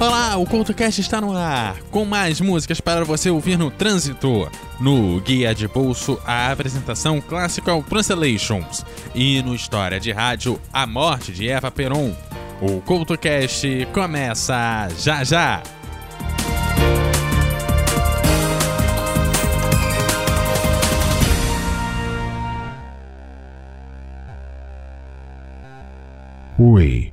Olá, o CoutoCast está no ar, com mais músicas para você ouvir no trânsito. No Guia de Bolso, a apresentação Classical Translations. E no História de Rádio, A Morte de Eva Peron. O CoutoCast começa já já! Oi,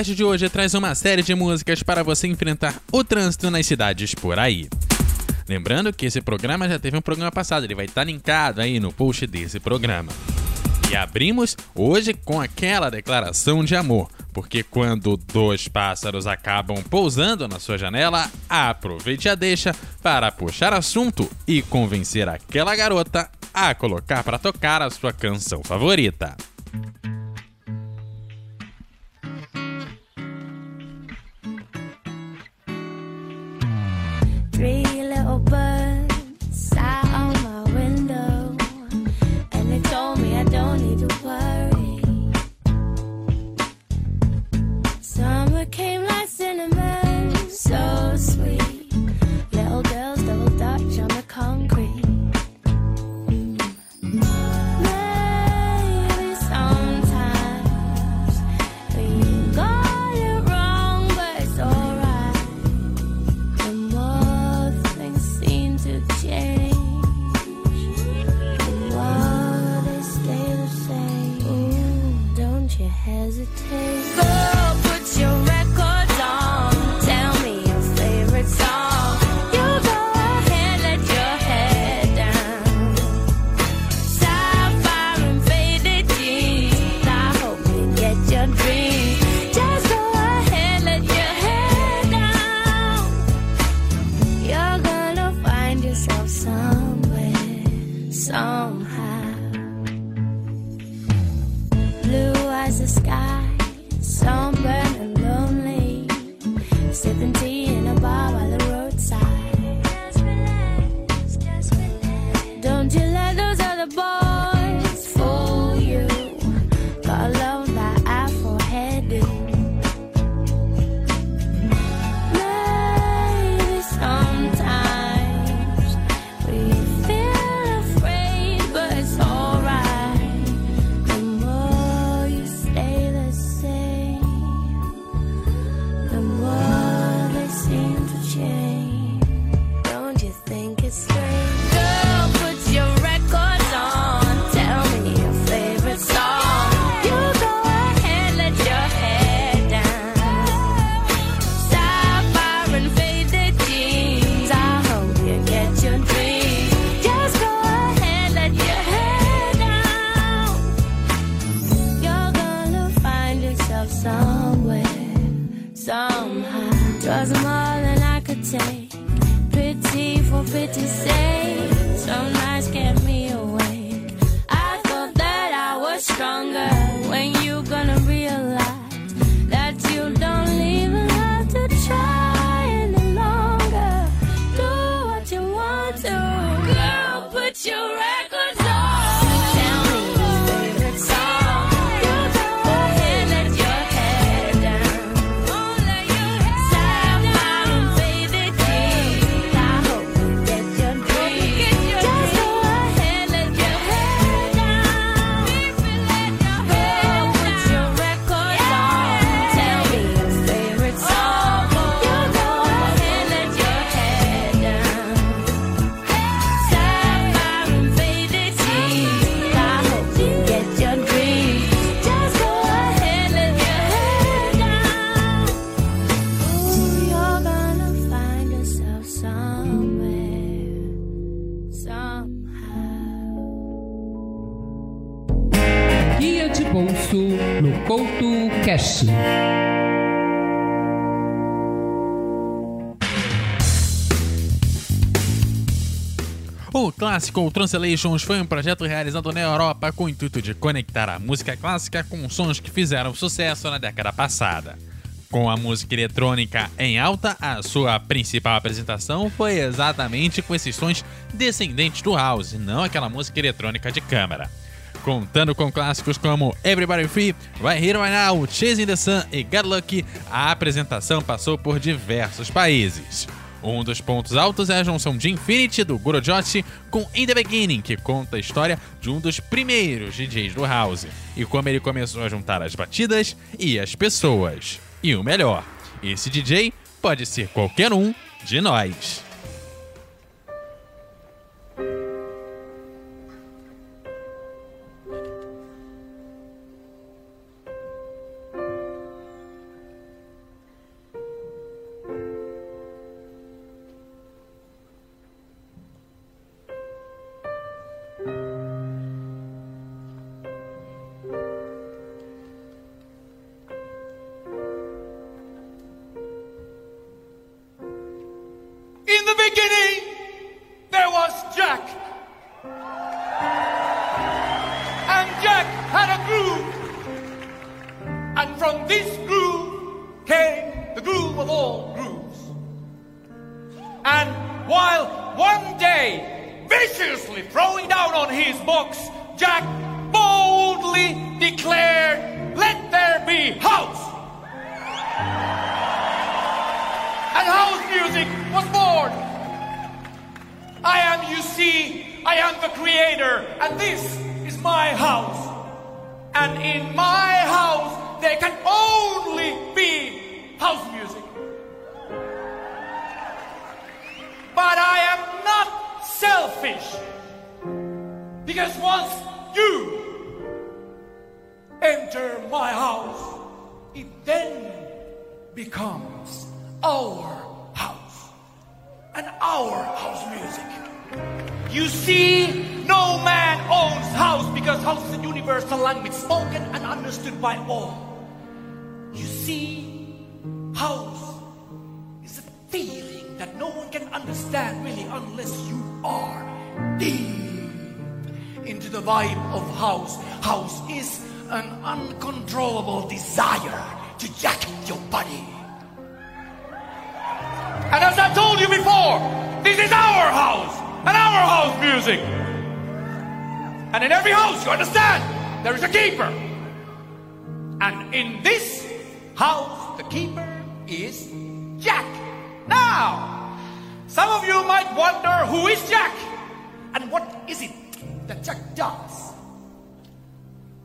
CultoCast de hoje traz uma série de músicas para você enfrentar o trânsito nas cidades por aí. Lembrando que esse programa já teve um programa passado, ele vai estar linkado aí no post desse programa. E abrimos hoje com aquela declaração de amor, porque quando dois pássaros acabam pousando na sua janela, aproveite a deixa para puxar assunto e convencer aquela garota a colocar para tocar a sua canção favorita. me. Clássico Translations foi um projeto realizado na Europa com o intuito de conectar a música clássica com sons que fizeram sucesso na década passada. Com a música eletrônica em alta, a sua principal apresentação foi exatamente com esses sons descendentes do house, não aquela música eletrônica de câmara. Contando com clássicos como Everybody Free, Right Here Right Now, Chasing the Sun e Get Lucky, a apresentação passou por diversos países. Um dos pontos altos é a junção de Infinity do Guru Joshi com In The Beginning, que conta a história de um dos primeiros DJs do House e como ele começou a juntar as batidas e as pessoas. E o melhor, esse DJ pode ser qualquer um de nós. While one day, viciously throwing down on his box, Jack boldly declared, Let there be house! and house music was born. I am, you see, I am the creator, and this is my house. And in my house, there can only be house music. But I am not selfish. Because once you enter my house, it then becomes our house and our house music. You see, no man owns house because house is a universal language spoken and understood by all. You see, house can understand really unless you are deep into the vibe of house. House is an uncontrollable desire to jack your body. And as I told you before, this is our house and our house music. And in every house, you understand, there is a keeper. And in this house, the keeper is Jack. Now, some of you might wonder who is Jack and what is it that Jack does.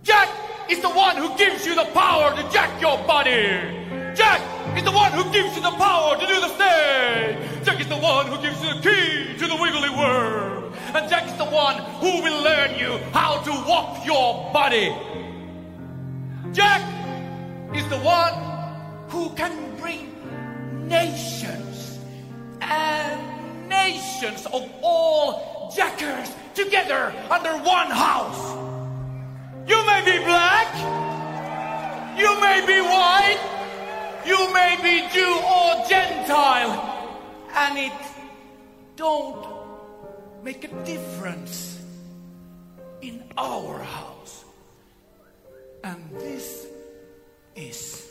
Jack is the one who gives you the power to jack your body. Jack is the one who gives you the power to do the stage. Jack is the one who gives you the key to the wiggly world. And Jack is the one who will learn you how to walk your body. Jack is the one who can bring nations and of all jackers together under one house. You may be black, you may be white, you may be Jew or Gentile, and it don't make a difference in our house. And this is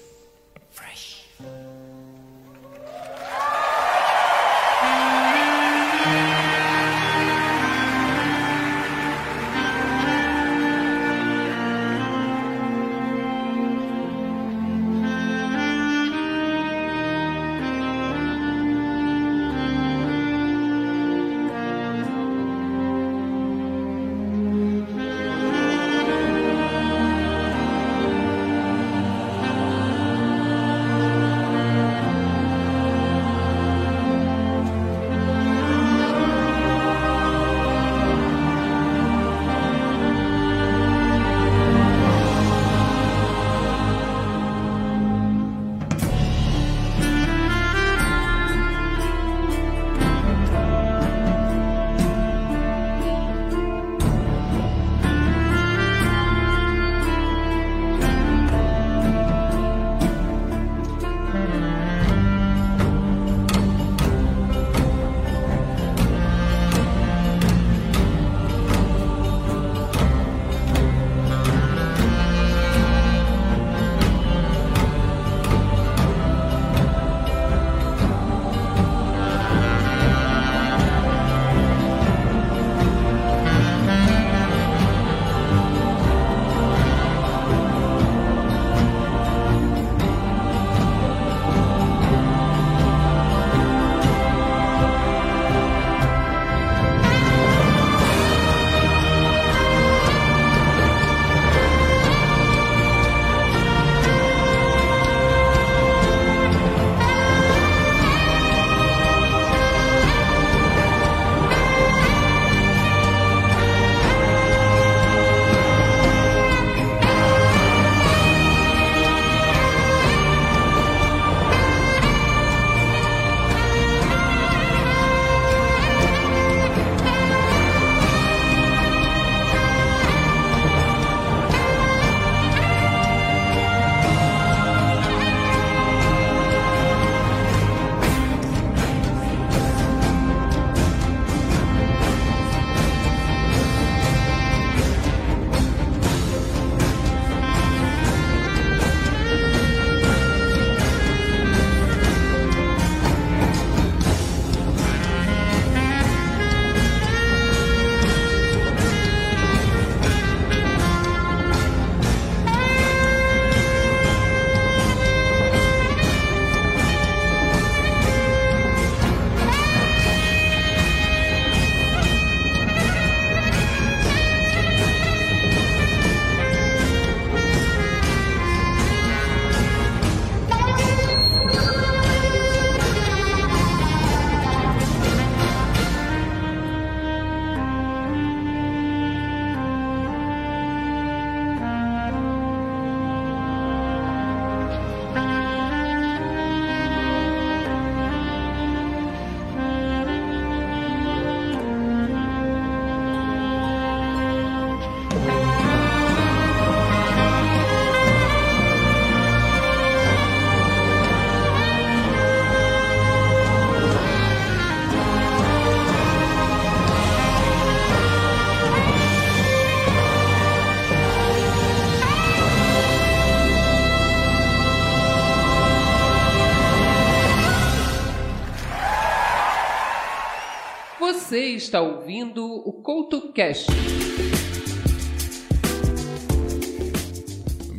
está ouvindo o CoutoCast.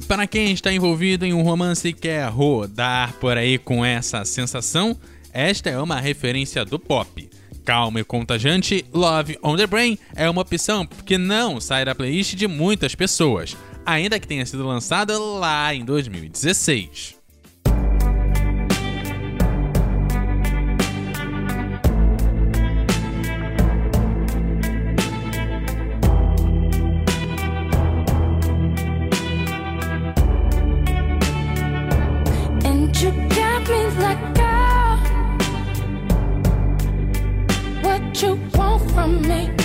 Para quem está envolvido em um romance e quer rodar por aí com essa sensação, esta é uma referência do pop. Calma e contagiante, Love on the Brain é uma opção que não sai da playlist de muitas pessoas, ainda que tenha sido lançada lá em 2016. you want from me.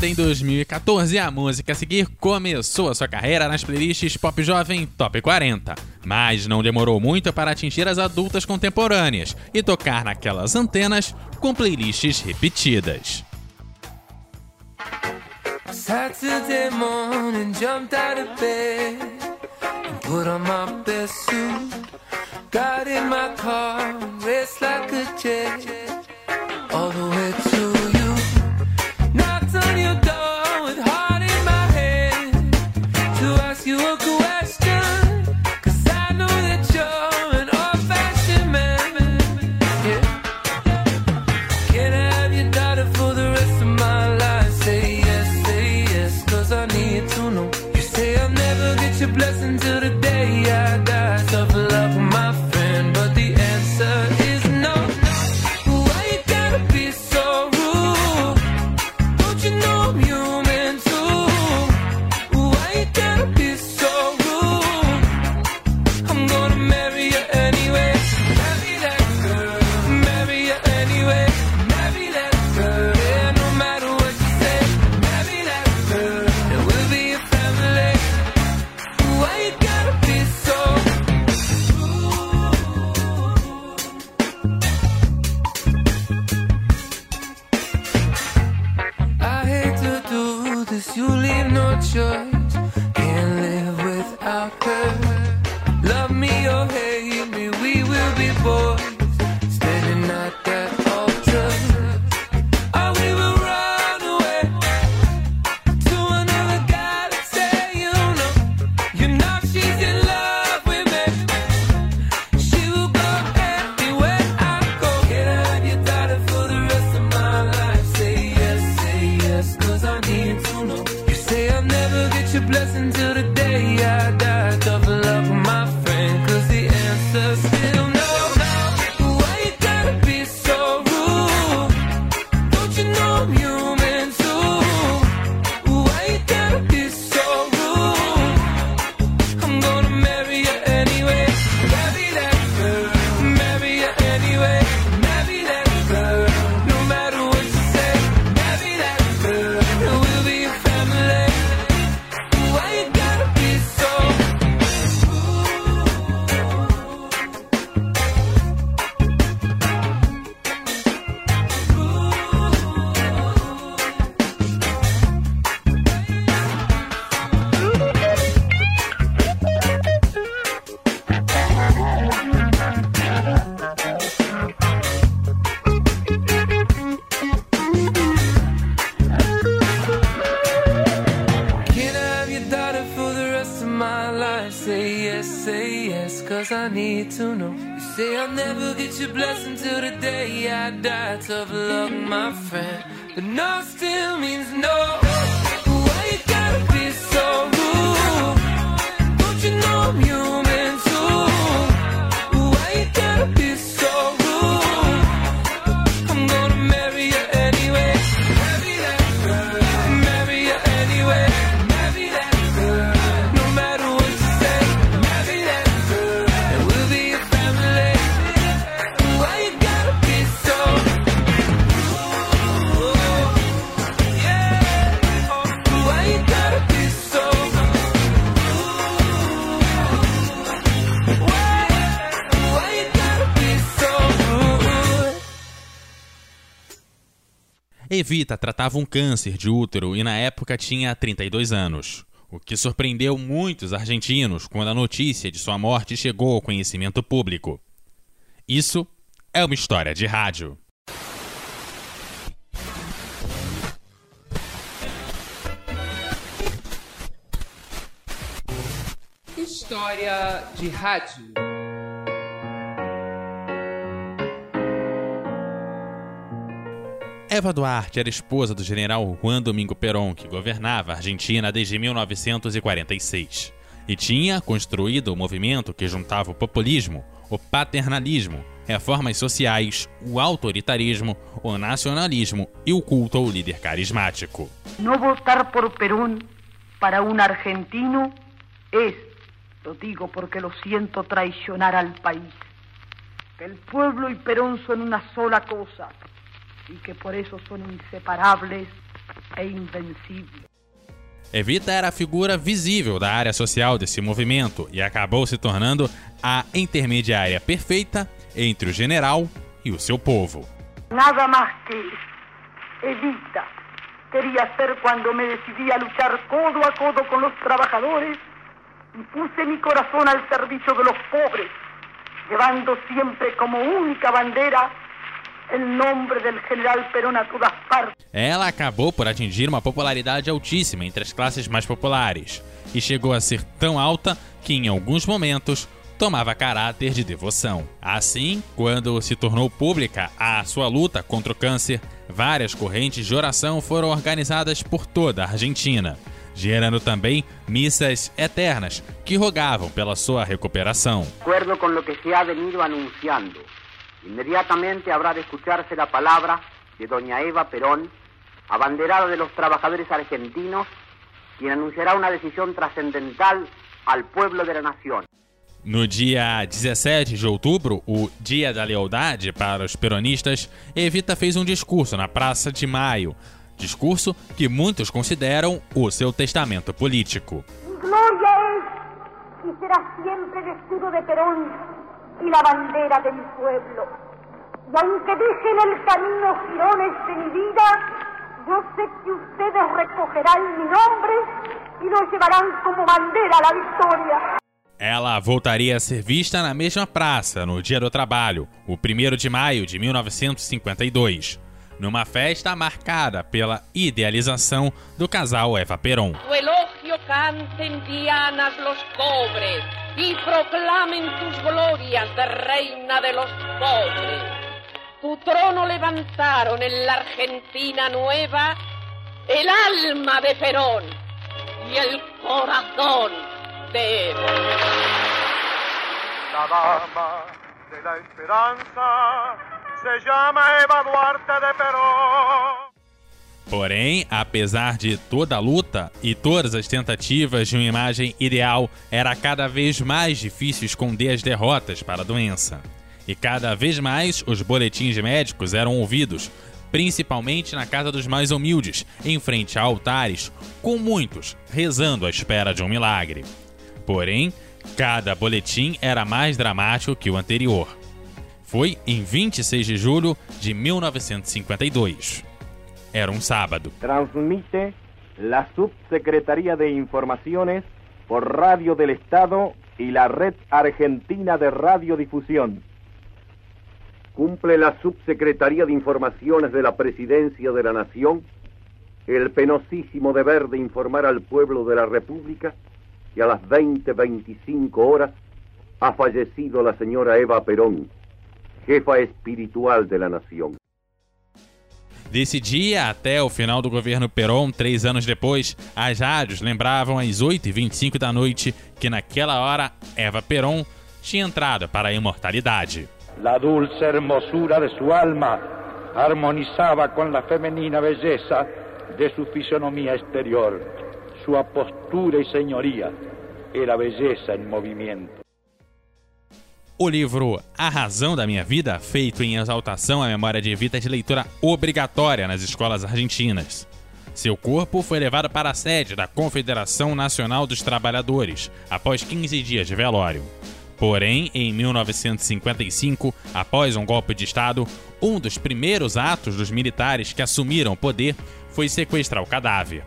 Em 2014, a música a seguir começou a sua carreira nas playlists Pop Jovem Top 40, mas não demorou muito para atingir as adultas contemporâneas e tocar naquelas antenas com playlists repetidas. Saturday morning, jumped out of bed and put on my best suit. Got in my car, raced like a jet all the way. you a good say I'll never get your blessing till the day I die. Tough luck, my friend. But no Evita tratava um câncer de útero e na época tinha 32 anos. O que surpreendeu muitos argentinos quando a notícia de sua morte chegou ao conhecimento público. Isso é uma história de rádio. História de rádio. Eva Duarte era esposa do general Juan Domingo Perón, que governava a Argentina desde 1946. E tinha construído o movimento que juntava o populismo, o paternalismo, reformas sociais, o autoritarismo, o nacionalismo e o culto ao líder carismático. No votar por Perón para un argentino es, lo digo porque lo siento, traicionar al país. El pueblo y Perón son una sola cosa y que por eso son inseparables e invencibles. Evita era a figura visível da área social desse movimento e acabou se tornando a intermediária perfeita entre o general e o seu povo. Nada más que Evita quería ser cuando me decidí a luchar codo a codo con los trabajadores y puse mi corazón al servicio de los pobres, llevando siempre como única bandera Ela acabou por atingir uma popularidade altíssima entre as classes mais populares e chegou a ser tão alta que, em alguns momentos, tomava caráter de devoção. Assim, quando se tornou pública a sua luta contra o câncer, várias correntes de oração foram organizadas por toda a Argentina, gerando também missas eternas que rogavam pela sua recuperação. De acuerdo con lo que se ha venido anunciando. Inmediatamente habrá de escucharse la palabra de doña Eva Perón, abanderada de los trabajadores argentinos, quien anunciará una decisión trascendental al pueblo de la nación. No dia 17 de outubro, o Dia da Lealdade para os peronistas, Evita fez um discurso na Praça de Maio. Discurso que muitos consideram o seu testamento político. Gloria es y será siempre el escudo de Perón y la bandera de mi pueblo. Y aunque deje en el camino jirones de mi vida, yo sé que ustedes recogerán mi nombre y nos llevarán como bandera la victoria. Ela voltaria a ser vista na mesma praça no Dia do Trabalho, o 1 de maio de 1952, numa festa marcada pela idealização do casal Eva Peron. Elogio canten dianas los pobres y proclamen tus glorias de reina de los pobres. Tu trono levantaron en la Argentina nueva el alma de Perón y el corazón de Eva. La dama de la esperanza se llama Eva Duarte de Perón. Porém, apesar de toda a luta e todas as tentativas de uma imagem ideal, era cada vez mais difícil esconder as derrotas para a doença. E cada vez mais os boletins médicos eram ouvidos, principalmente na casa dos mais humildes, em frente a altares, com muitos rezando à espera de um milagre. Porém, cada boletim era mais dramático que o anterior. Foi em 26 de julho de 1952. Era um sábado. Transmite la Subsecretaría de Informaciones por Radio del Estado y la Red Argentina de Radiodifusión. Cumple la Subsecretaría de Informaciones de la Presidencia de la Nación el penosísimo deber de informar al pueblo de la República que a las 20.25 horas ha fallecido la señora Eva Perón, jefa espiritual de la nación. Desse dia até o final do governo Perón, três anos depois, as rádios lembravam às 8h25 da noite que naquela hora Eva Perón tinha entrado para a imortalidade. La dulce hermosura de su alma armonizaba con la femenina belleza de su fisonomía exterior. Su apostura y señoría era belleza en movimiento. O livro A Razão da Minha Vida, feito em exaltação à memória de Evita, é de leitura obrigatória nas escolas argentinas. Seu corpo foi levado para a sede da Confederação Nacional dos Trabalhadores, após 15 dias de velório. Porém, em 1955, após um golpe de Estado, um dos primeiros atos dos militares que assumiram o poder foi sequestrar o cadáver.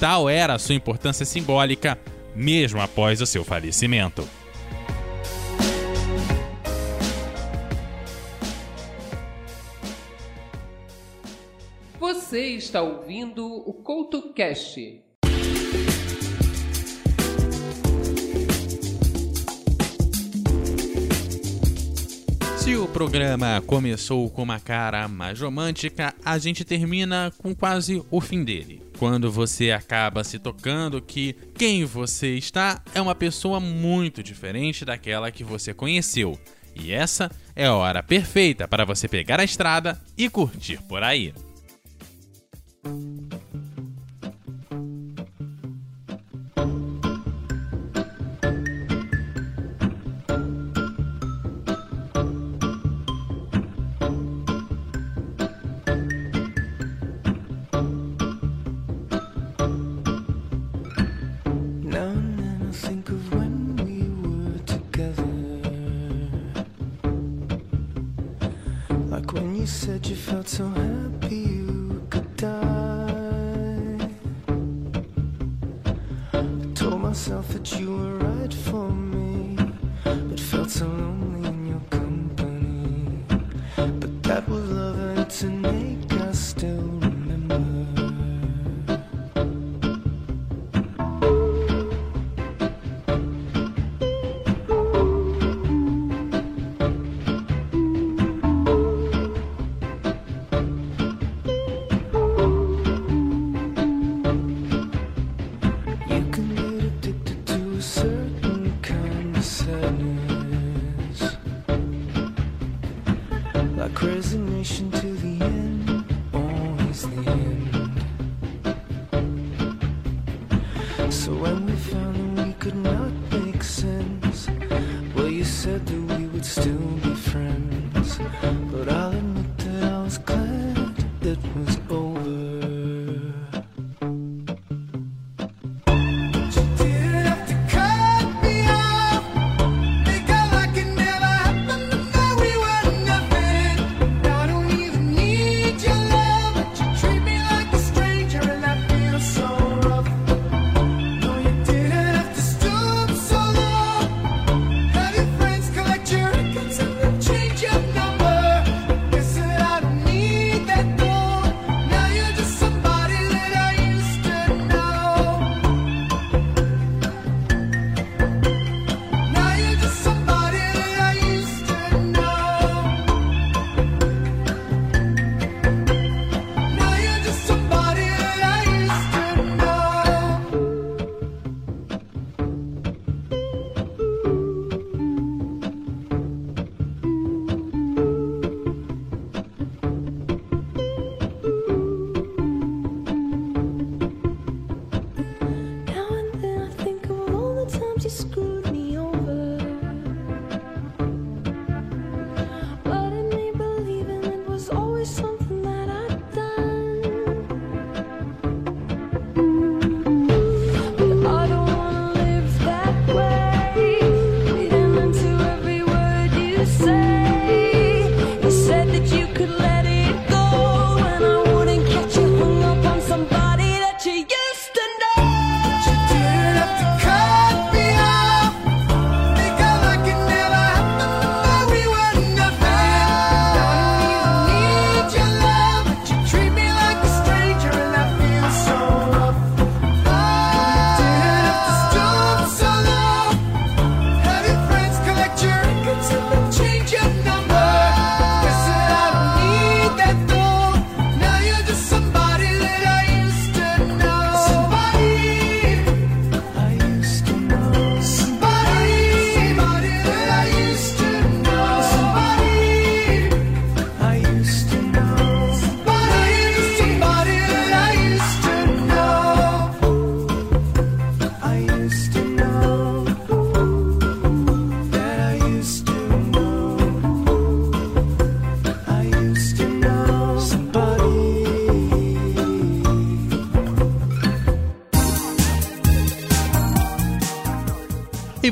Tal era a sua importância simbólica, mesmo após o seu falecimento. Você está ouvindo o Couto Cast. Se o programa começou com uma cara mais romântica, a gente termina com quase o fim dele. Quando você acaba se tocando que quem você está é uma pessoa muito diferente daquela que você conheceu. E essa é a hora perfeita para você pegar a estrada e curtir por aí. Now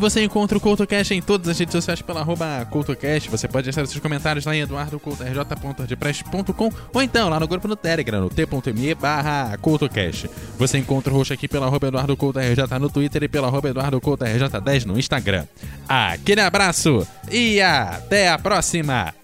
você encontra o CoutoCast em todas as redes sociais pela arroba CoutoCast. Você pode deixar seus comentários lá em eduardocoutorj.wordpress.com ou então lá no grupo no Telegram, no t.me barra. Você encontra o roxo aqui pela arroba EduardoCoutoRJ no Twitter e pela arroba EduardoCoutoRJ10 no Instagram. Aquele abraço e até a próxima!